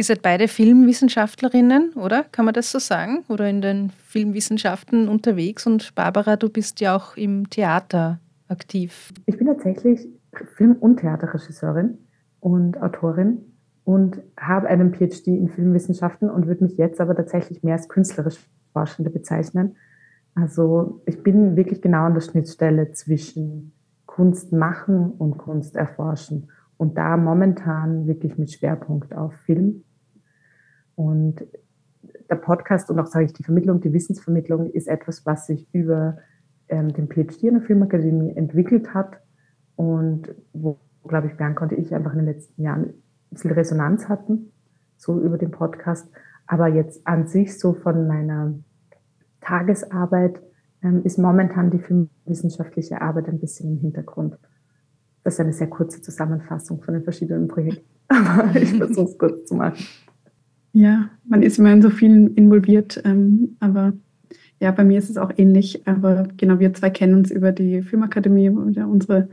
Ihr seid beide Filmwissenschaftlerinnen, oder? Kann man das so sagen? Oder in den Filmwissenschaften unterwegs und Barbara, du bist ja auch im Theater aktiv. Ich bin tatsächlich Film- und Theaterregisseurin und Autorin und habe einen PhD in Filmwissenschaften und würde mich jetzt aber tatsächlich mehr als künstlerisch Forschende bezeichnen. Also ich bin wirklich genau an der Schnittstelle zwischen Kunst machen und Kunst erforschen und da momentan wirklich mit Schwerpunkt auf Film. Und der Podcast und auch sage ich die Vermittlung, die Wissensvermittlung ist etwas, was sich über ähm, den PhD in der Filmakademie entwickelt hat und wo, glaube ich, Bianca und ich einfach in den letzten Jahren viel Resonanz hatten, so über den Podcast. Aber jetzt an sich so von meiner Tagesarbeit ähm, ist momentan die filmwissenschaftliche Arbeit ein bisschen im Hintergrund. Das ist eine sehr kurze Zusammenfassung von den verschiedenen Projekten, aber ich versuche es kurz zu machen. Ja, man ist immer in so vielen involviert, ähm, aber ja, bei mir ist es auch ähnlich. Aber genau, wir zwei kennen uns über die Filmakademie, wo wir unsere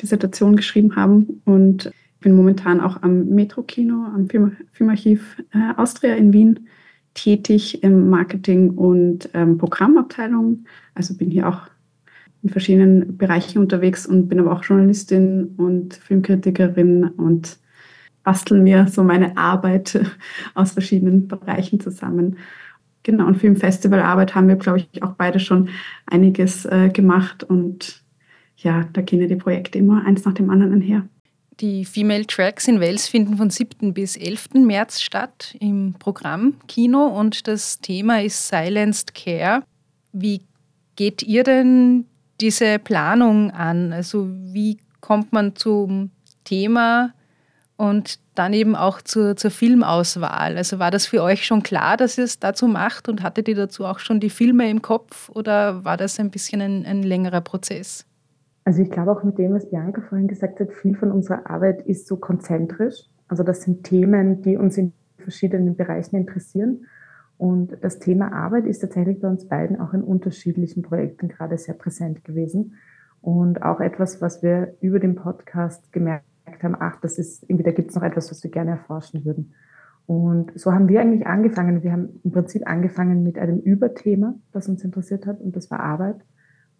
Dissertation geschrieben haben und bin momentan auch am Metro-Kino, am Film, Filmarchiv äh, Austria in Wien tätig im Marketing und ähm, Programmabteilung. Also bin hier auch in verschiedenen Bereichen unterwegs und bin aber auch Journalistin und Filmkritikerin und basteln mir so meine Arbeit aus verschiedenen Bereichen zusammen. Genau, und Filmfestivalarbeit haben wir, glaube ich, auch beide schon einiges äh, gemacht und ja, da gehen ja die Projekte immer eins nach dem anderen einher. Die Female Tracks in Wels finden von 7. bis 11. März statt im Programm Kino und das Thema ist Silenced Care. Wie geht ihr denn diese Planung an? Also wie kommt man zum Thema und dann eben auch zur, zur Filmauswahl? Also war das für euch schon klar, dass ihr es dazu macht und hattet ihr dazu auch schon die Filme im Kopf oder war das ein bisschen ein, ein längerer Prozess? Also ich glaube auch mit dem, was Bianca vorhin gesagt hat, viel von unserer Arbeit ist so konzentrisch. Also das sind Themen, die uns in verschiedenen Bereichen interessieren. Und das Thema Arbeit ist tatsächlich bei uns beiden auch in unterschiedlichen Projekten gerade sehr präsent gewesen. Und auch etwas, was wir über den Podcast gemerkt haben, ach, das ist, irgendwie, da gibt es noch etwas, was wir gerne erforschen würden. Und so haben wir eigentlich angefangen. Wir haben im Prinzip angefangen mit einem Überthema, das uns interessiert hat, und das war Arbeit.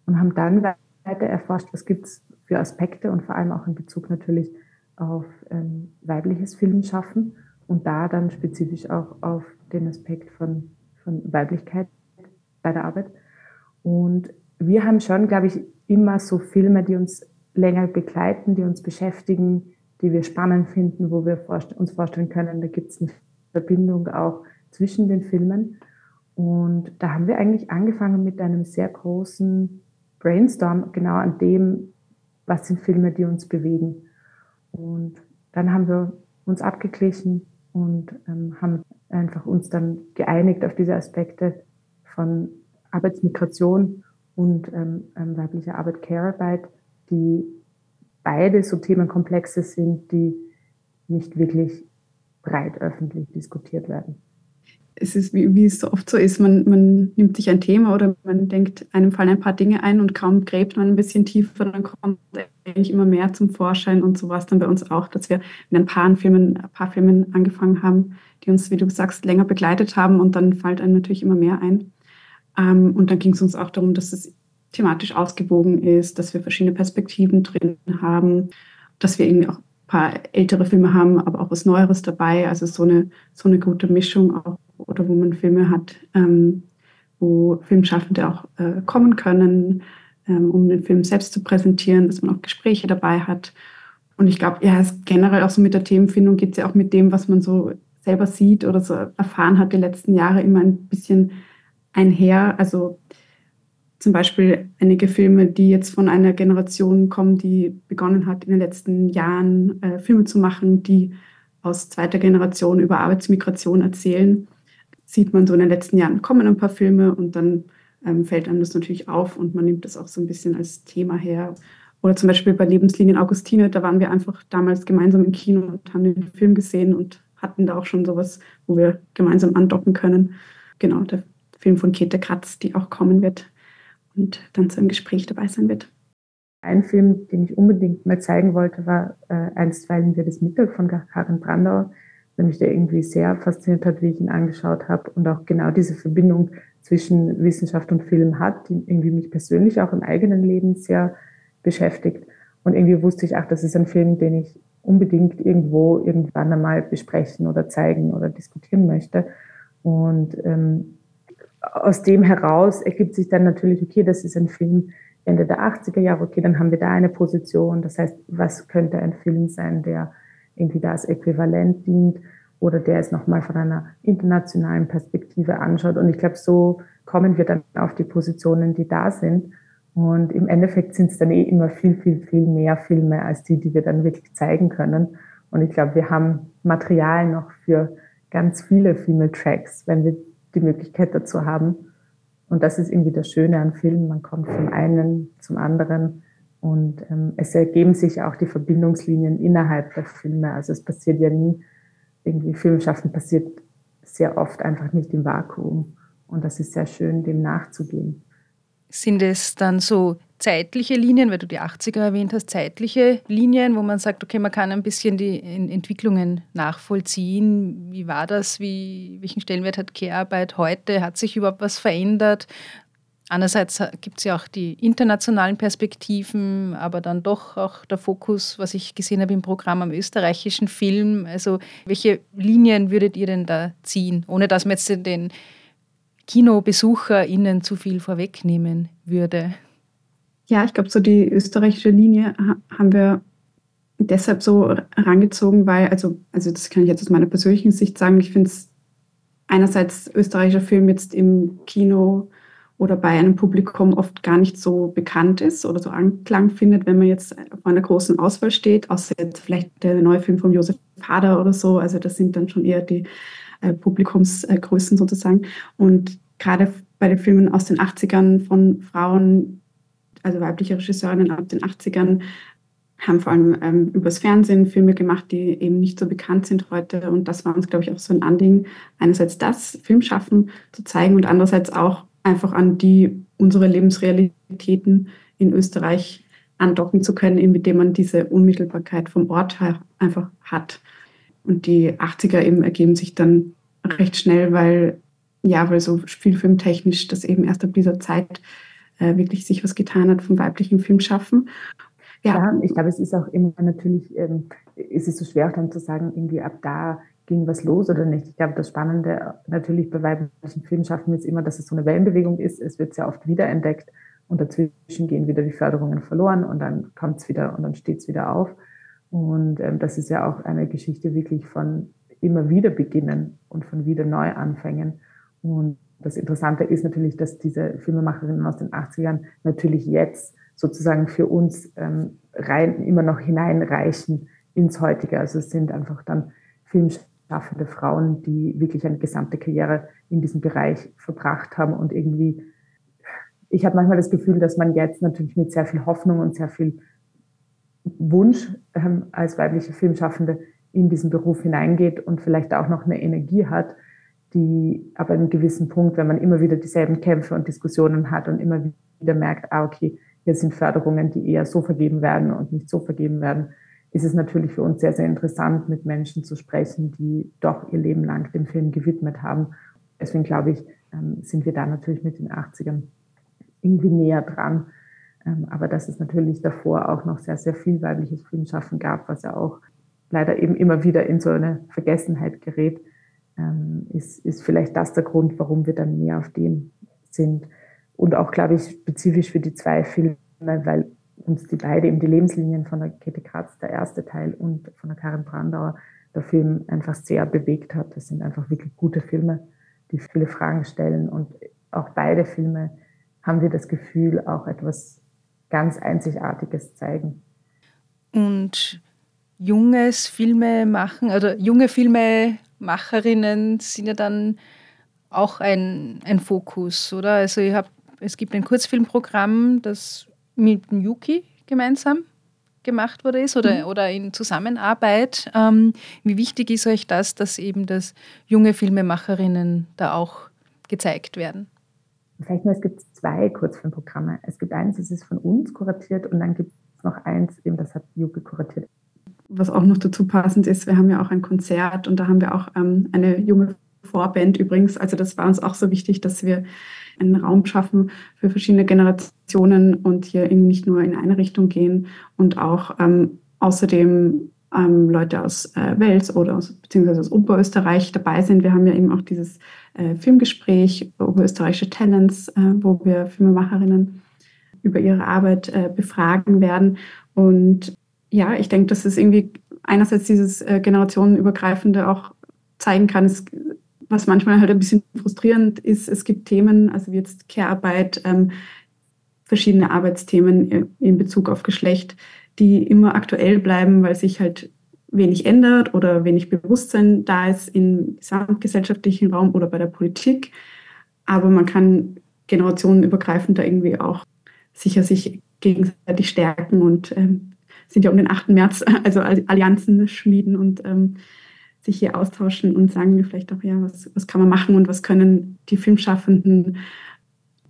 Und haben dann weiter erforscht, was gibt es für Aspekte und vor allem auch in Bezug natürlich auf ähm, weibliches Filmschaffen und da dann spezifisch auch auf den Aspekt von, von Weiblichkeit bei der Arbeit. Und wir haben schon, glaube ich, immer so Filme, die uns länger begleiten, die uns beschäftigen, die wir spannend finden, wo wir uns vorstellen können, da gibt es eine Verbindung auch zwischen den Filmen. Und da haben wir eigentlich angefangen mit einem sehr großen Brainstorm genau an dem, was sind Filme, die uns bewegen. Und dann haben wir uns abgeglichen und ähm, haben einfach uns dann geeinigt auf diese Aspekte von Arbeitsmigration und ähm, ähm, weiblicher Arbeit, Care-Arbeit, die beide so Themenkomplexe sind, die nicht wirklich breit öffentlich diskutiert werden es ist, wie, wie, es so oft so ist, man, man nimmt sich ein Thema oder man denkt, einem fallen ein paar Dinge ein und kaum gräbt man ein bisschen tiefer, dann kommt eigentlich immer mehr zum Vorschein und so war es dann bei uns auch, dass wir mit ein paar Filmen, ein paar Filmen angefangen haben, die uns, wie du sagst, länger begleitet haben und dann fällt einem natürlich immer mehr ein. Ähm, und dann ging es uns auch darum, dass es thematisch ausgewogen ist, dass wir verschiedene Perspektiven drin haben, dass wir irgendwie auch ein paar ältere Filme haben, aber auch was Neueres dabei. Also so eine, so eine gute Mischung auch oder wo man Filme hat, ähm, wo Filmschaffende auch äh, kommen können, ähm, um den Film selbst zu präsentieren, dass man auch Gespräche dabei hat. Und ich glaube, ja, es generell auch so mit der Themenfindung geht es ja auch mit dem, was man so selber sieht oder so erfahren hat die letzten Jahre immer ein bisschen einher. Also zum Beispiel einige Filme, die jetzt von einer Generation kommen, die begonnen hat, in den letzten Jahren äh, Filme zu machen, die aus zweiter Generation über Arbeitsmigration erzählen sieht man so in den letzten Jahren kommen ein paar Filme und dann ähm, fällt einem das natürlich auf und man nimmt das auch so ein bisschen als Thema her. Oder zum Beispiel bei Lebenslinien Augustine, da waren wir einfach damals gemeinsam im Kino und haben den Film gesehen und hatten da auch schon sowas, wo wir gemeinsam andocken können. Genau, der Film von Käthe Kratz, die auch kommen wird und dann zu einem Gespräch dabei sein wird. Ein Film, den ich unbedingt mal zeigen wollte, war äh, Einstweilen wir das Mittel von Karin Brandauer der mich da irgendwie sehr fasziniert hat, wie ich ihn angeschaut habe und auch genau diese Verbindung zwischen Wissenschaft und Film hat, die irgendwie mich persönlich auch im eigenen Leben sehr beschäftigt. Und irgendwie wusste ich, ach, das ist ein Film, den ich unbedingt irgendwo irgendwann einmal besprechen oder zeigen oder diskutieren möchte. Und ähm, aus dem heraus ergibt sich dann natürlich, okay, das ist ein Film Ende der 80er Jahre, okay, dann haben wir da eine Position. Das heißt, was könnte ein Film sein, der irgendwie da als Äquivalent dient oder der es nochmal von einer internationalen Perspektive anschaut. Und ich glaube, so kommen wir dann auf die Positionen, die da sind. Und im Endeffekt sind es dann eh immer viel, viel, viel mehr Filme als die, die wir dann wirklich zeigen können. Und ich glaube, wir haben Material noch für ganz viele Female Tracks, wenn wir die Möglichkeit dazu haben. Und das ist irgendwie das Schöne an Filmen. Man kommt vom einen zum anderen und ähm, es ergeben sich auch die Verbindungslinien innerhalb der Filme. Also es passiert ja nie, irgendwie Filmschaffen passiert sehr oft einfach nicht im Vakuum. Und das ist sehr schön, dem nachzugehen. Sind es dann so zeitliche Linien, weil du die 80er erwähnt hast, zeitliche Linien, wo man sagt, okay, man kann ein bisschen die Entwicklungen nachvollziehen. Wie war das? Wie, welchen Stellenwert hat Care-Arbeit heute? Hat sich überhaupt was verändert? Einerseits gibt es ja auch die internationalen Perspektiven, aber dann doch auch der Fokus, was ich gesehen habe im Programm am österreichischen Film. Also welche Linien würdet ihr denn da ziehen, ohne dass man jetzt den KinobesucherInnen zu viel vorwegnehmen würde? Ja, ich glaube, so die österreichische Linie haben wir deshalb so herangezogen, weil, also, also das kann ich jetzt aus meiner persönlichen Sicht sagen, ich finde es einerseits österreichischer Film jetzt im Kino oder bei einem Publikum oft gar nicht so bekannt ist oder so Anklang findet, wenn man jetzt vor einer großen Auswahl steht, außer jetzt vielleicht der neue Film von Josef Hader oder so. Also das sind dann schon eher die äh, Publikumsgrößen sozusagen. Und gerade bei den Filmen aus den 80ern von Frauen, also weibliche Regisseurinnen ab den 80ern, haben vor allem ähm, übers Fernsehen Filme gemacht, die eben nicht so bekannt sind heute. Und das war uns, glaube ich, auch so ein Anliegen, einerseits das Filmschaffen zu zeigen und andererseits auch einfach an die unsere Lebensrealitäten in Österreich andocken zu können, indem man diese Unmittelbarkeit vom Ort her einfach hat. Und die 80er eben ergeben sich dann recht schnell, weil ja, weil so spielfilmtechnisch das eben erst ab dieser Zeit äh, wirklich sich was getan hat vom weiblichen Filmschaffen. Ja. ja, ich glaube, es ist auch immer natürlich, ähm, ist es so schwer auch dann zu sagen, irgendwie ab da ging was los oder nicht. Ich glaube, das Spannende natürlich bei weiblichen Filmschaffen ist immer, dass es so eine Wellenbewegung ist. Es wird sehr oft wiederentdeckt und dazwischen gehen wieder die Förderungen verloren und dann kommt es wieder und dann steht es wieder auf. Und ähm, das ist ja auch eine Geschichte wirklich von immer wieder beginnen und von wieder Neuanfängen. Und das Interessante ist natürlich, dass diese Filmemacherinnen aus den 80ern natürlich jetzt sozusagen für uns ähm, rein immer noch hineinreichen ins Heutige. Also es sind einfach dann Filmschaffende schaffende Frauen, die wirklich eine gesamte Karriere in diesem Bereich verbracht haben und irgendwie, ich habe manchmal das Gefühl, dass man jetzt natürlich mit sehr viel Hoffnung und sehr viel Wunsch ähm, als weibliche Filmschaffende in diesen Beruf hineingeht und vielleicht auch noch eine Energie hat, die aber an einem gewissen Punkt, wenn man immer wieder dieselben Kämpfe und Diskussionen hat und immer wieder merkt, ah, okay, hier sind Förderungen, die eher so vergeben werden und nicht so vergeben werden, ist es natürlich für uns sehr, sehr interessant, mit Menschen zu sprechen, die doch ihr Leben lang dem Film gewidmet haben. Deswegen glaube ich, ähm, sind wir da natürlich mit den 80ern irgendwie näher dran. Ähm, aber dass es natürlich davor auch noch sehr, sehr viel weibliches Filmschaffen gab, was ja auch leider eben immer wieder in so eine Vergessenheit gerät, ist, ist vielleicht das der Grund, warum wir dann mehr auf dem sind. Und auch, glaube ich, spezifisch für die zwei Filme, weil uns die beide eben die Lebenslinien von der Käthe Kratz, der erste Teil, und von der Karin Brandauer, der Film einfach sehr bewegt hat. Das sind einfach wirklich gute Filme, die viele Fragen stellen. Und auch beide Filme haben wir das Gefühl, auch etwas ganz Einzigartiges zeigen. Und junges Filme machen, oder junge Filmemacherinnen sind ja dann auch ein, ein Fokus, oder? Also ihr habt, es gibt ein Kurzfilmprogramm, das mit Yuki gemeinsam gemacht wurde ist oder, mhm. oder in Zusammenarbeit. Ähm, wie wichtig ist euch das, dass eben das junge Filmemacherinnen da auch gezeigt werden? Vielleicht nur, es gibt zwei Kurzfilmprogramme. Es gibt eins, das ist von uns kuratiert und dann gibt es noch eins, eben das hat Yuki kuratiert. Was auch noch dazu passend ist, wir haben ja auch ein Konzert und da haben wir auch ähm, eine junge Vorband übrigens. Also das war uns auch so wichtig, dass wir einen Raum schaffen für verschiedene Generationen und hier irgendwie nicht nur in eine Richtung gehen und auch ähm, außerdem ähm, Leute aus äh, Wels oder aus, beziehungsweise aus Oberösterreich dabei sind. Wir haben ja eben auch dieses äh, Filmgespräch Oberösterreichische Talents, äh, wo wir Filmemacherinnen über ihre Arbeit äh, befragen werden. Und ja, ich denke, dass es irgendwie einerseits dieses äh, generationenübergreifende auch zeigen kann, es, was manchmal halt ein bisschen frustrierend ist. Es gibt Themen, also wie jetzt Care-Arbeit, ähm, verschiedene Arbeitsthemen in Bezug auf Geschlecht, die immer aktuell bleiben, weil sich halt wenig ändert oder wenig Bewusstsein da ist im gesamtgesellschaftlichen Raum oder bei der Politik. Aber man kann generationenübergreifend da irgendwie auch sicher sich gegenseitig stärken und ähm, sind ja um den 8. März, also Allianzen schmieden und ähm, sich hier austauschen und sagen vielleicht auch, ja, was, was kann man machen und was können die Filmschaffenden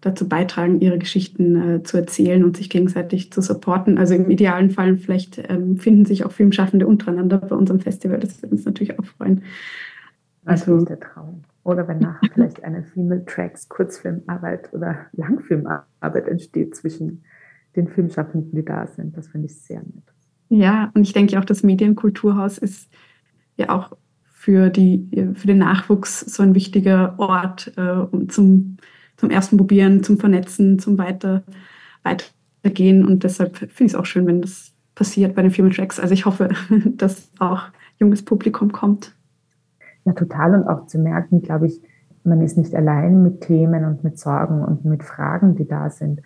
dazu beitragen, ihre Geschichten äh, zu erzählen und sich gegenseitig zu supporten. Also im idealen Fall vielleicht ähm, finden sich auch Filmschaffende untereinander bei unserem Festival. Das würde uns natürlich auch freuen. Also das ist der Traum. Oder wenn nachher vielleicht eine Female Tracks Kurzfilmarbeit oder Langfilmarbeit entsteht zwischen den Filmschaffenden, die da sind. Das finde ich sehr nett. Ja, und ich denke auch, das Medienkulturhaus ist ja auch für, die, für den Nachwuchs so ein wichtiger Ort äh, zum zum ersten Probieren, zum Vernetzen, zum Weiter, Weitergehen. Und deshalb finde ich es auch schön, wenn das passiert bei den Filmtracks. Also ich hoffe, dass auch junges Publikum kommt. Ja, total. Und auch zu merken, glaube ich, man ist nicht allein mit Themen und mit Sorgen und mit Fragen, die da sind.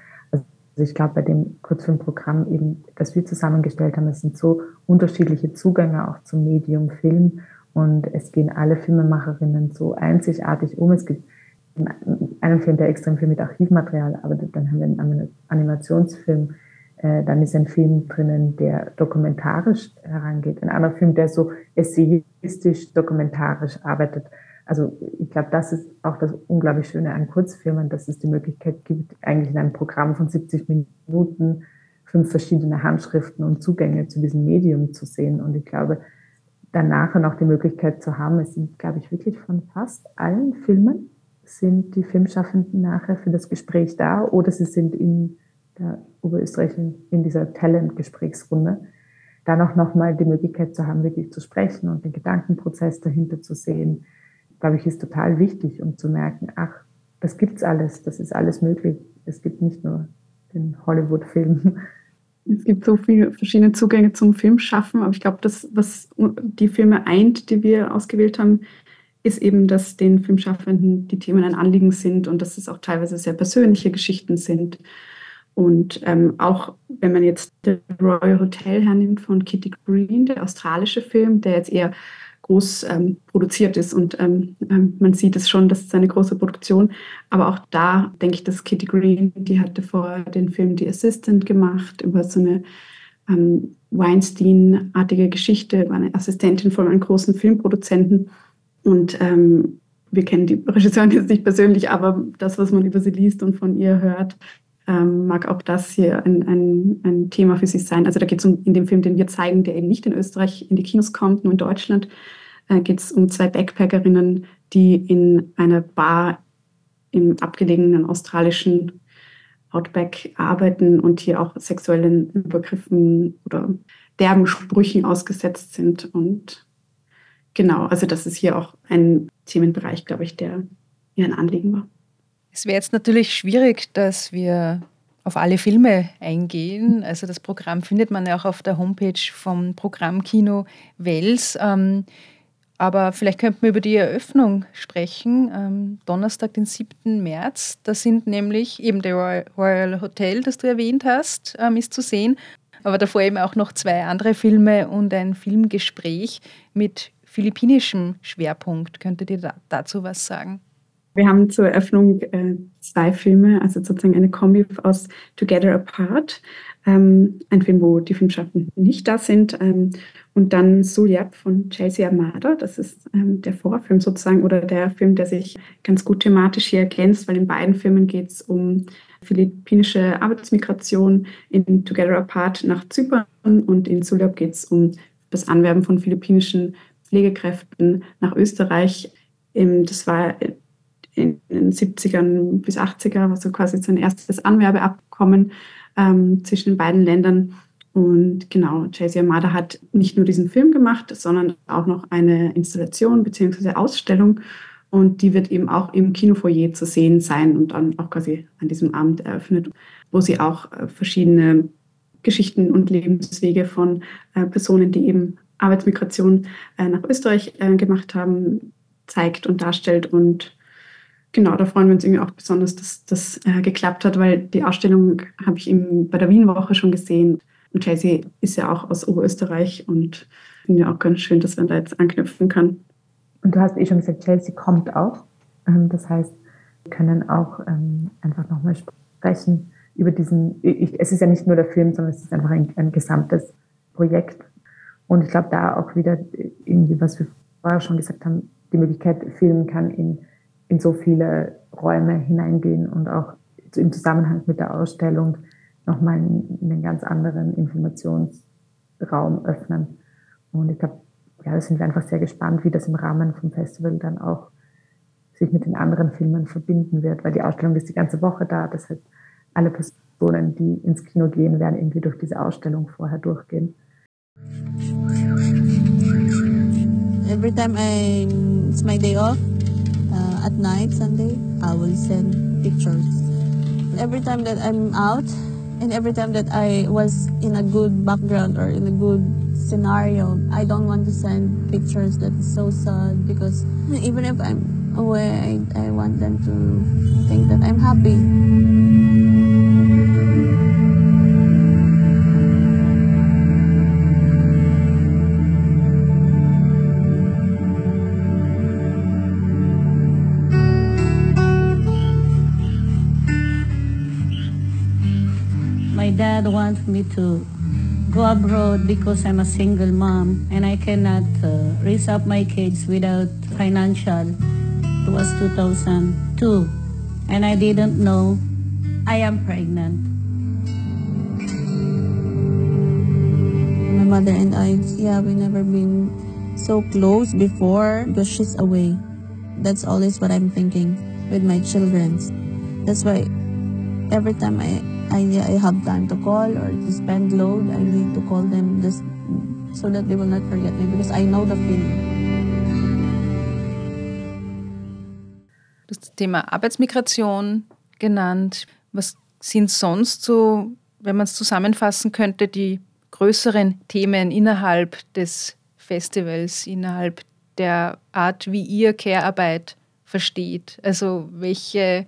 Also ich glaube, bei dem Kurzfilmprogramm eben, das wir zusammengestellt haben, es sind so unterschiedliche Zugänge auch zum Medium Film und es gehen alle Filmemacherinnen so einzigartig um. Es gibt in einem Film, der extrem viel mit Archivmaterial arbeitet, dann haben wir einen Animationsfilm, äh, dann ist ein Film drinnen, der dokumentarisch herangeht, ein anderer Film, der so essayistisch dokumentarisch arbeitet. Also ich glaube, das ist auch das unglaublich Schöne an Kurzfilmen, dass es die Möglichkeit gibt, eigentlich in einem Programm von 70 Minuten fünf verschiedene Handschriften und Zugänge zu diesem Medium zu sehen. Und ich glaube, danach noch die Möglichkeit zu haben, es sind, glaube ich, wirklich von fast allen Filmen sind die Filmschaffenden nachher für das Gespräch da oder sie sind in der Oberösterreich in dieser Talent-Gesprächsrunde. Da noch, noch mal die Möglichkeit zu haben, wirklich zu sprechen und den Gedankenprozess dahinter zu sehen, glaube ich, ist total wichtig, um zu merken, ach, das gibt's alles, das ist alles möglich. Es gibt nicht nur den Hollywood-Film. Es gibt so viele verschiedene Zugänge zum Filmschaffen, aber ich glaube, das, was die Filme eint, die wir ausgewählt haben, ist eben, dass den Filmschaffenden die Themen ein Anliegen sind und dass es auch teilweise sehr persönliche Geschichten sind. Und ähm, auch wenn man jetzt The Royal Hotel hernimmt von Kitty Green, der australische Film, der jetzt eher groß ähm, produziert ist und ähm, ähm man sieht es schon, das ist eine große Produktion. Aber auch da denke ich, dass Kitty Green, die hatte vorher den Film The Assistant gemacht über so eine ähm, Weinstein-artige Geschichte, war eine Assistentin von einem großen Filmproduzenten und ähm, wir kennen die Regisseurin jetzt nicht persönlich, aber das, was man über sie liest und von ihr hört, ähm, mag auch das hier ein, ein, ein Thema für sie sein. Also da geht es um, in dem Film, den wir zeigen, der eben nicht in Österreich in die Kinos kommt, nur in Deutschland, äh, geht es um zwei Backpackerinnen, die in einer Bar im abgelegenen australischen Outback arbeiten und hier auch sexuellen Übergriffen oder derben Sprüchen ausgesetzt sind und genau, also das ist hier auch ein Themenbereich, glaube ich, der mir ein Anliegen war. Es wäre jetzt natürlich schwierig, dass wir auf alle Filme eingehen. Also das Programm findet man ja auch auf der Homepage vom Programmkino Wels. Ähm, aber vielleicht könnten wir über die Eröffnung sprechen. Ähm, Donnerstag, den 7. März. Da sind nämlich eben der Royal Hotel, das du erwähnt hast, ähm, ist zu sehen. Aber davor eben auch noch zwei andere Filme und ein Filmgespräch mit philippinischem Schwerpunkt. Könntet ihr da, dazu was sagen? Wir haben zur Eröffnung äh, zwei Filme, also sozusagen eine Kombi aus Together Apart, ähm, ein Film, wo die Filmschaffenden nicht da sind, ähm, und dann Sulyap von Chelsea Armada. Das ist ähm, der Vorfilm sozusagen oder der Film, der sich ganz gut thematisch hier ergänzt, weil in beiden Filmen geht es um philippinische Arbeitsmigration, in Together Apart nach Zypern und in Sulyap geht es um das Anwerben von philippinischen Pflegekräften nach Österreich. Das war in den 70ern bis 80er, also quasi so ein erstes Anwerbeabkommen ähm, zwischen den beiden Ländern. Und genau, Jay-Z Amada hat nicht nur diesen Film gemacht, sondern auch noch eine Installation bzw. Ausstellung. Und die wird eben auch im Kinofoyer zu sehen sein und dann auch quasi an diesem Abend eröffnet, wo sie auch äh, verschiedene Geschichten und Lebenswege von äh, Personen, die eben Arbeitsmigration äh, nach Österreich gemacht haben, zeigt und darstellt. Und genau, da freuen wir uns irgendwie auch besonders, dass das geklappt hat, weil die Ausstellung habe ich eben bei der Wien-Woche schon gesehen. Und Chelsea ist ja auch aus Oberösterreich und finde ja auch ganz schön, dass man da jetzt anknüpfen kann. Und du hast eh schon gesagt, Chelsea kommt auch. Ähm, das heißt, wir können auch ähm, einfach nochmal sprechen über diesen, es ist ja nicht nur der Film, sondern es ist einfach ein, ein gesamtes Projekt. Und ich glaube, da auch wieder irgendwie, was wir vorher schon gesagt haben, die Möglichkeit, filmen kann in, in so viele Räume hineingehen und auch im Zusammenhang mit der Ausstellung nochmal einen ganz anderen Informationsraum öffnen. Und ich glaube, ja, da sind wir einfach sehr gespannt, wie das im Rahmen vom Festival dann auch sich mit den anderen Filmen verbinden wird, weil die Ausstellung ist die ganze Woche da. Das heißt, alle Personen, die ins Kino gehen, werden irgendwie durch diese Ausstellung vorher durchgehen. Every time I, it's my day off, uh, at night, Sunday, I will send pictures. Every time that I'm out, and every time that I was in a good background or in a good scenario, I don't want to send pictures that is so sad because even if I'm away, I, I want them to think that I'm happy. My dad wants me to go abroad because I'm a single mom and I cannot uh, raise up my kids without financial. It was 2002 and I didn't know I am pregnant. My mother and I, yeah, we never been so close before because she's away. That's always what I'm thinking with my children. That's why every time I I, I have time to call or to spend load, I need to call them just so that they will not forget me because I know the feeling. Du das Thema Arbeitsmigration genannt. Was sind sonst so, wenn man es zusammenfassen könnte, die größeren Themen innerhalb des Festivals, innerhalb der Art, wie ihr Care-Arbeit versteht? Also welche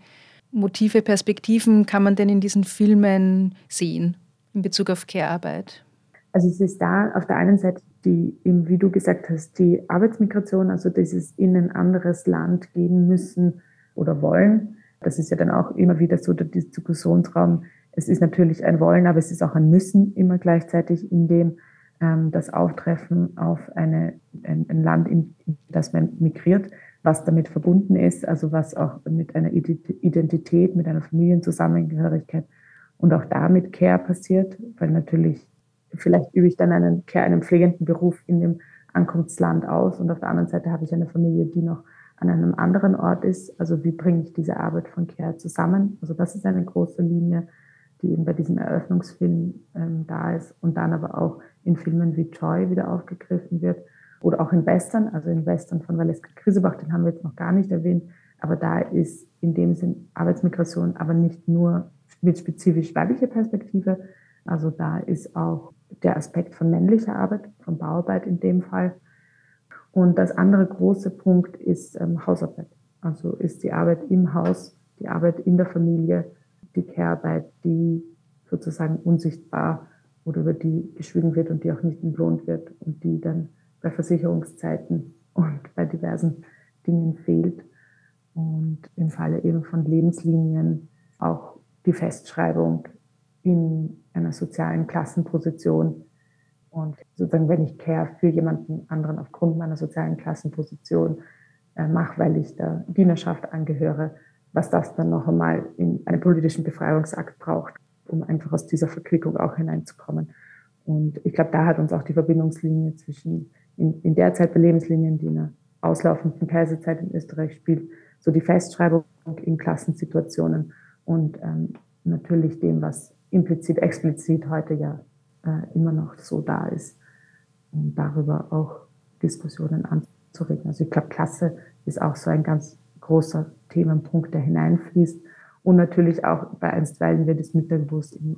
Motive, Perspektiven kann man denn in diesen Filmen sehen in Bezug auf Care-Arbeit? Also es ist da auf der einen Seite die, wie du gesagt hast, die Arbeitsmigration, also dieses in ein anderes Land gehen müssen oder wollen. Das ist ja dann auch immer wieder so der Diskussionsraum. Es ist natürlich ein Wollen, aber es ist auch ein Müssen immer gleichzeitig, in dem ähm, das Auftreffen auf eine, ein, ein Land, in das man migriert, was damit verbunden ist, also was auch mit einer Identität, mit einer Familienzusammengehörigkeit und auch damit Care passiert, weil natürlich vielleicht übe ich dann einen Care, einen pflegenden Beruf in dem Ankunftsland aus und auf der anderen Seite habe ich eine Familie, die noch an einem anderen Ort ist. Also wie bringe ich diese Arbeit von Care zusammen? Also das ist eine große Linie, die eben bei diesem Eröffnungsfilm ähm, da ist und dann aber auch in Filmen wie Joy wieder aufgegriffen wird oder auch in Western, also in Western von Valeska Krisebach, den haben wir jetzt noch gar nicht erwähnt, aber da ist in dem Sinn Arbeitsmigration aber nicht nur mit spezifisch weiblicher Perspektive, also da ist auch der Aspekt von männlicher Arbeit, von Bauarbeit in dem Fall. Und das andere große Punkt ist ähm, Hausarbeit. Also ist die Arbeit im Haus, die Arbeit in der Familie, die Care-Arbeit, die sozusagen unsichtbar oder über die geschwiegen wird und die auch nicht entlohnt wird und die dann bei Versicherungszeiten und bei diversen Dingen fehlt. Und im Falle eben von Lebenslinien auch die Festschreibung in einer sozialen Klassenposition. Und sozusagen, wenn ich Care für jemanden anderen aufgrund meiner sozialen Klassenposition äh, mache, weil ich der Dienerschaft angehöre, was das dann noch einmal in einen politischen Befreiungsakt braucht, um einfach aus dieser Verquickung auch hineinzukommen. Und ich glaube, da hat uns auch die Verbindungslinie zwischen in, in der Zeit der Lebenslinien, die in der auslaufenden Kaiserzeit in Österreich spielt, so die Festschreibung in Klassensituationen und ähm, natürlich dem, was implizit, explizit heute ja äh, immer noch so da ist, um darüber auch Diskussionen anzuregen. Also ich glaube, Klasse ist auch so ein ganz großer Themenpunkt, der hineinfließt. Und natürlich auch bei einstweilen wird es Mittag,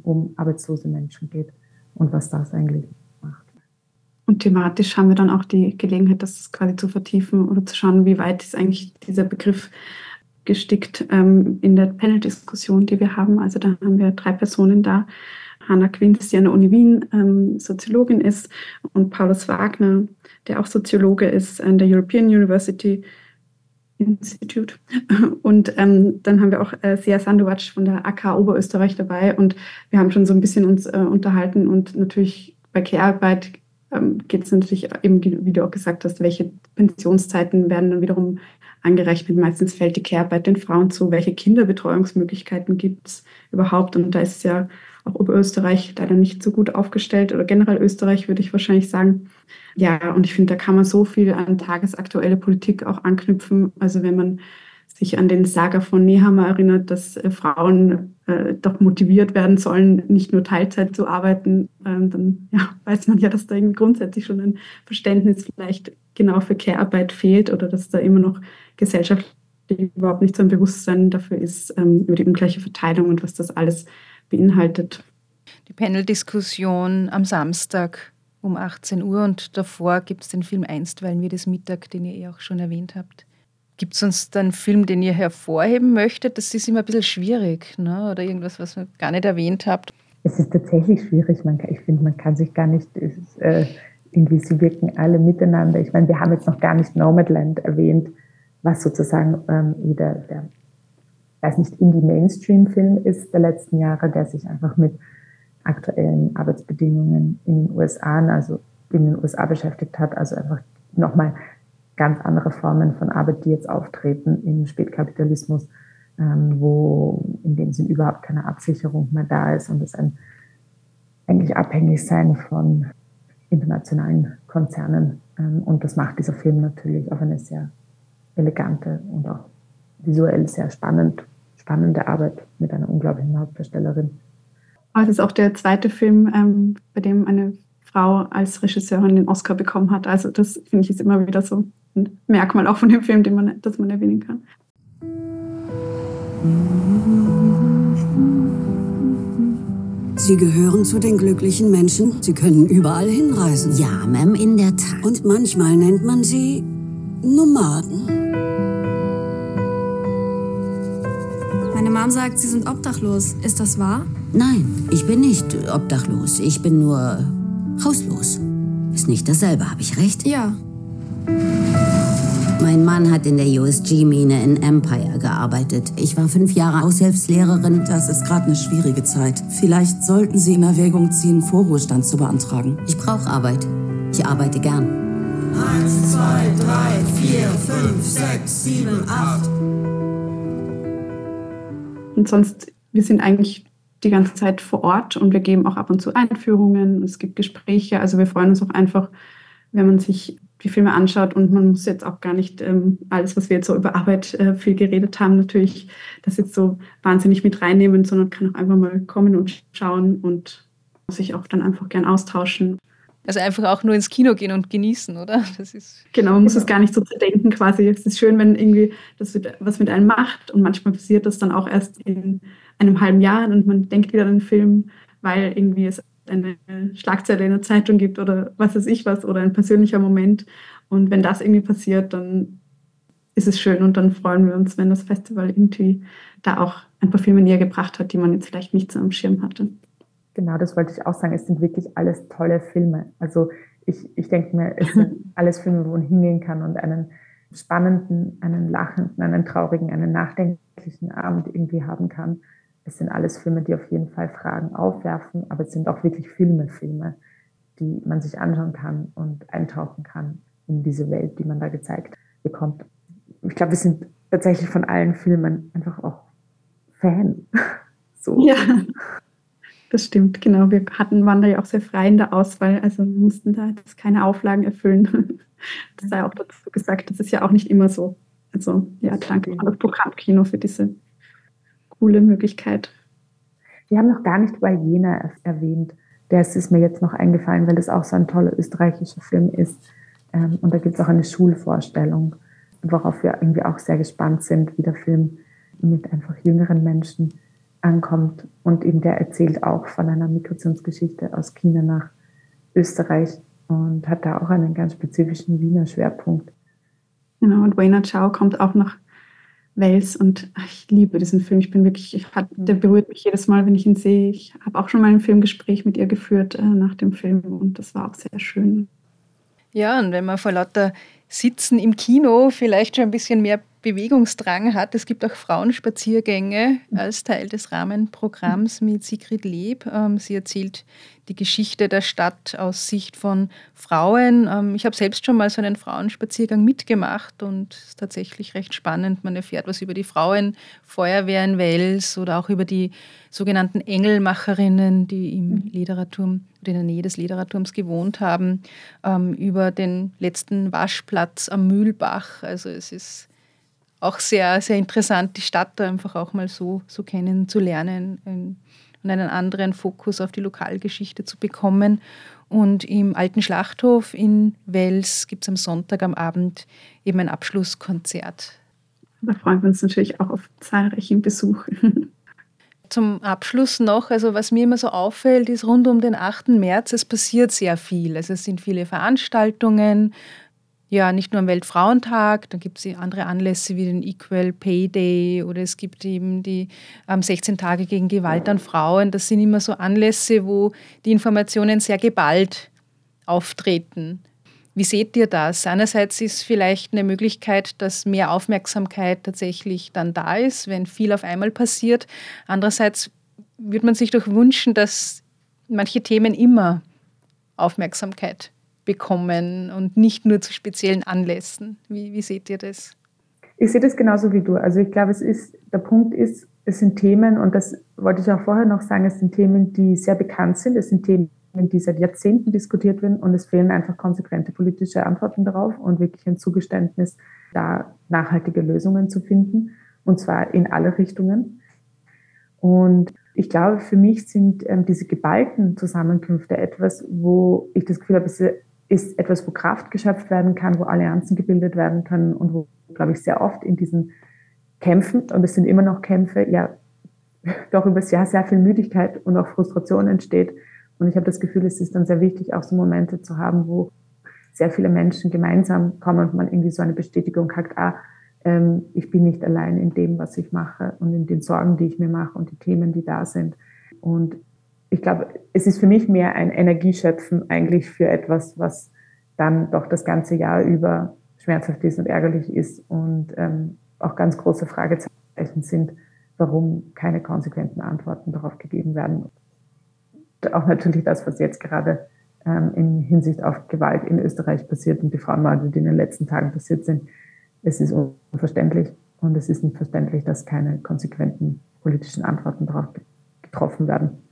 um arbeitslose Menschen geht und was das eigentlich. Und thematisch haben wir dann auch die Gelegenheit, das quasi zu vertiefen oder zu schauen, wie weit ist eigentlich dieser Begriff gestickt ähm, in der Panel-Diskussion, die wir haben. Also da haben wir drei Personen da. Hanna Quinz, die an der Uni Wien ähm, Soziologin ist und Paulus Wagner, der auch Soziologe ist an der European University Institute. Und ähm, dann haben wir auch äh, Sia Sandovac von der AK Oberösterreich dabei und wir haben schon so ein bisschen uns äh, unterhalten und natürlich bei Care-Arbeit geht es natürlich eben, wie du auch gesagt hast, welche Pensionszeiten werden dann wiederum angerechnet. Meistens fällt die Care-Arbeit den Frauen zu. Welche Kinderbetreuungsmöglichkeiten gibt es überhaupt? Und da ist ja auch Oberösterreich leider nicht so gut aufgestellt oder generell Österreich, würde ich wahrscheinlich sagen. Ja, und ich finde, da kann man so viel an tagesaktuelle Politik auch anknüpfen. Also wenn man sich an den Saga von Nehammer erinnert, dass äh, Frauen äh, doch motiviert werden sollen, nicht nur Teilzeit zu arbeiten, ähm, dann ja, weiß man ja, dass da grundsätzlich schon ein Verständnis vielleicht genau für Care-Arbeit fehlt oder dass da immer noch gesellschaftlich überhaupt nicht so ein Bewusstsein dafür ist, ähm, über die ungleiche Verteilung und was das alles beinhaltet. Die Panel-Diskussion am Samstag um 18 Uhr und davor gibt es den Film Einstweilen wie das Mittag, den ihr eh auch schon erwähnt habt. Gibt es da einen Film, den ihr hervorheben möchtet? Das ist immer ein bisschen schwierig, ne? oder irgendwas, was ihr gar nicht erwähnt habt. Es ist tatsächlich schwierig. Man, ich finde, man kann sich gar nicht, ist, äh, irgendwie, sie wirken alle miteinander. Ich meine, wir haben jetzt noch gar nicht Nomadland erwähnt, was sozusagen ähm, wieder der weiß nicht, Indie-Mainstream-Film ist der letzten Jahre, der sich einfach mit aktuellen Arbeitsbedingungen in den USA, also in den USA beschäftigt hat, also einfach nochmal ganz andere Formen von Arbeit, die jetzt auftreten im Spätkapitalismus, ähm, wo in dem Sinn überhaupt keine Absicherung mehr da ist und es ein eigentlich abhängig sein von internationalen Konzernen. Ähm, und das macht dieser Film natürlich auf eine sehr elegante und auch visuell sehr spannend, spannende Arbeit mit einer unglaublichen Hauptdarstellerin. es ist auch der zweite Film, ähm, bei dem eine Frau als Regisseurin den Oscar bekommen hat. Also das finde ich ist immer wieder so ein Merkmal auch von dem Film, den man, das man erwähnen kann. Sie gehören zu den glücklichen Menschen. Sie können überall hinreisen. Ja, Ma'am, in der Tat. Und manchmal nennt man sie Nomaden. Meine Mom sagt, Sie sind obdachlos. Ist das wahr? Nein, ich bin nicht obdachlos. Ich bin nur hauslos. Ist nicht dasselbe, habe ich recht? Ja. Mein Mann hat in der USG-Mine in Empire gearbeitet. Ich war fünf Jahre Aushilfslehrerin. Das ist gerade eine schwierige Zeit. Vielleicht sollten Sie in Erwägung ziehen, Vorruhestand zu beantragen. Ich brauche Arbeit. Ich arbeite gern. Eins, zwei, drei, vier, fünf, sechs, sieben, acht. Und sonst, wir sind eigentlich die ganze Zeit vor Ort und wir geben auch ab und zu Einführungen es gibt Gespräche. Also wir freuen uns auch einfach, wenn man sich die Filme anschaut und man muss jetzt auch gar nicht ähm, alles, was wir jetzt so über Arbeit äh, viel geredet haben, natürlich das jetzt so wahnsinnig mit reinnehmen, sondern kann auch einfach mal kommen und schauen und sich auch dann einfach gern austauschen. Also einfach auch nur ins Kino gehen und genießen, oder? Das ist genau, man muss es gar nicht so zerdenken quasi. Es ist schön, wenn irgendwie das was mit einem macht und manchmal passiert das dann auch erst in einem halben Jahr und man denkt wieder an den Film, weil irgendwie es eine Schlagzeile in der Zeitung gibt oder was weiß ich was oder ein persönlicher Moment. Und wenn das irgendwie passiert, dann ist es schön und dann freuen wir uns, wenn das Festival irgendwie da auch ein paar Filme näher gebracht hat, die man jetzt vielleicht nicht so am Schirm hatte. Genau, das wollte ich auch sagen. Es sind wirklich alles tolle Filme. Also ich, ich denke mir, es sind alles Filme, wo man hingehen kann und einen spannenden, einen lachenden, einen traurigen, einen nachdenklichen Abend irgendwie haben kann. Es sind alles Filme, die auf jeden Fall Fragen aufwerfen, aber es sind auch wirklich Filme, Filme, die man sich anschauen kann und eintauchen kann in diese Welt, die man da gezeigt bekommt. Ich glaube, wir sind tatsächlich von allen Filmen einfach auch Fan. So. Ja. Das stimmt, genau. Wir hatten, waren da ja auch sehr frei in der Auswahl, also mussten da jetzt keine Auflagen erfüllen. Das sei auch dazu gesagt, das ist ja auch nicht immer so. Also ja, danke an das Programmkino für diese coole Möglichkeit. Wir haben noch gar nicht Jena erwähnt. Der ist mir jetzt noch eingefallen, weil das auch so ein toller österreichischer Film ist. Ähm, und da gibt es auch eine Schulvorstellung, worauf wir irgendwie auch sehr gespannt sind, wie der Film mit einfach jüngeren Menschen ankommt. Und eben der erzählt auch von einer Migrationsgeschichte aus China nach Österreich und hat da auch einen ganz spezifischen Wiener Schwerpunkt. Genau, und Wayne Chow kommt auch nach Wels und ich liebe diesen Film. Ich bin wirklich, ich hat, der berührt mich jedes Mal, wenn ich ihn sehe. Ich habe auch schon mal ein Filmgespräch mit ihr geführt äh, nach dem Film und das war auch sehr schön. Ja, und wenn man vor lauter Sitzen im Kino vielleicht schon ein bisschen mehr Bewegungsdrang hat. Es gibt auch Frauenspaziergänge als Teil des Rahmenprogramms mit Sigrid Leb. Ähm, sie erzählt die Geschichte der Stadt aus Sicht von Frauen. Ähm, ich habe selbst schon mal so einen Frauenspaziergang mitgemacht und es ist tatsächlich recht spannend. Man erfährt was über die Frauenfeuerwehr in Wels oder auch über die sogenannten Engelmacherinnen, die im mhm. Ledererturm oder in der Nähe des Ledererturms gewohnt haben, ähm, über den letzten Waschplatz am Mühlbach. Also es ist auch sehr, sehr interessant, die Stadt einfach auch mal so, so kennenzulernen und einen anderen Fokus auf die Lokalgeschichte zu bekommen. Und im alten Schlachthof in Wels gibt es am Sonntag am Abend eben ein Abschlusskonzert. Da freuen wir uns natürlich auch auf zahlreichen Besuch. Zum Abschluss noch, also was mir immer so auffällt, ist rund um den 8. März, es passiert sehr viel. Also es sind viele Veranstaltungen, ja, nicht nur am Weltfrauentag, dann gibt es andere Anlässe wie den Equal Pay Day oder es gibt eben die ähm, 16 Tage gegen Gewalt an Frauen. Das sind immer so Anlässe, wo die Informationen sehr geballt auftreten. Wie seht ihr das? Einerseits ist vielleicht eine Möglichkeit, dass mehr Aufmerksamkeit tatsächlich dann da ist, wenn viel auf einmal passiert. Andererseits würde man sich doch wünschen, dass manche Themen immer Aufmerksamkeit bekommen und nicht nur zu speziellen Anlässen. Wie, wie seht ihr das? Ich sehe das genauso wie du. Also ich glaube, es ist, der Punkt ist, es sind Themen, und das wollte ich auch vorher noch sagen, es sind Themen, die sehr bekannt sind. Es sind Themen, die seit Jahrzehnten diskutiert werden und es fehlen einfach konsequente politische Antworten darauf und wirklich ein Zugeständnis, da nachhaltige Lösungen zu finden, und zwar in alle Richtungen. Und ich glaube, für mich sind ähm, diese geballten Zusammenkünfte etwas, wo ich das Gefühl habe, es ist etwas, wo Kraft geschöpft werden kann, wo Allianzen gebildet werden können und wo, glaube ich, sehr oft in diesen Kämpfen, und es sind immer noch Kämpfe, ja, doch über das Jahr sehr viel Müdigkeit und auch Frustration entsteht. Und ich habe das Gefühl, es ist dann sehr wichtig, auch so Momente zu haben, wo sehr viele Menschen gemeinsam kommen und man irgendwie so eine Bestätigung hat, ah, ähm, ich bin nicht allein in dem, was ich mache und in den Sorgen, die ich mir mache und die Themen, die da sind. Und ich glaube, es ist für mich mehr ein Energieschöpfen eigentlich für etwas, was dann doch das ganze Jahr über schmerzhaft ist und ärgerlich ist und ähm, auch ganz große Fragezeichen sind, warum keine konsequenten Antworten darauf gegeben werden. Und auch natürlich das, was jetzt gerade ähm, in Hinsicht auf Gewalt in Österreich passiert und die Frauenmorde, die in den letzten Tagen passiert sind. Es ist unverständlich und es ist nicht verständlich, dass keine konsequenten politischen Antworten darauf getroffen werden.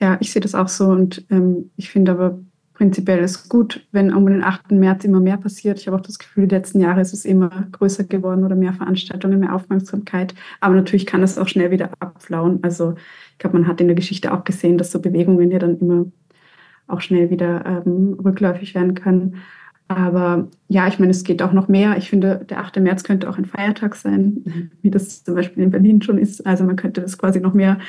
Ja, ich sehe das auch so und ähm, ich finde aber prinzipiell ist gut, wenn um den 8. März immer mehr passiert. Ich habe auch das Gefühl, die letzten Jahre ist es immer größer geworden oder mehr Veranstaltungen, mehr Aufmerksamkeit. Aber natürlich kann es auch schnell wieder abflauen. Also ich glaube, man hat in der Geschichte auch gesehen, dass so Bewegungen ja dann immer auch schnell wieder ähm, rückläufig werden können. Aber ja, ich meine, es geht auch noch mehr. Ich finde, der 8. März könnte auch ein Feiertag sein, wie das zum Beispiel in Berlin schon ist. Also man könnte das quasi noch mehr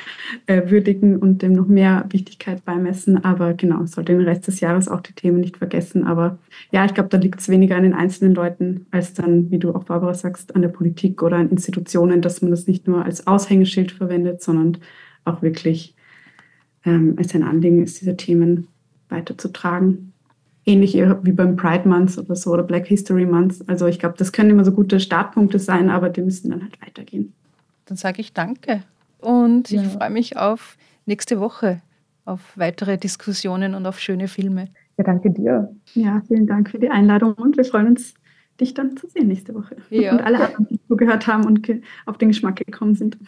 äh, würdigen und dem noch mehr Wichtigkeit beimessen. Aber genau, sollte den Rest des Jahres auch die Themen nicht vergessen. Aber ja, ich glaube, da liegt es weniger an den einzelnen Leuten, als dann, wie du auch Barbara sagst, an der Politik oder an Institutionen, dass man das nicht nur als Aushängeschild verwendet, sondern auch wirklich ähm, als ein Anliegen ist, diese Themen weiterzutragen ähnlich wie beim Pride Month oder so oder Black History Month. Also ich glaube, das können immer so gute Startpunkte sein, aber die müssen dann halt weitergehen. Dann sage ich danke und ja. ich freue mich auf nächste Woche, auf weitere Diskussionen und auf schöne Filme. Ja, danke dir. Ja, vielen Dank für die Einladung und wir freuen uns, dich dann zu sehen nächste Woche. Ja. Und alle anderen, die zugehört haben und auf den Geschmack gekommen sind.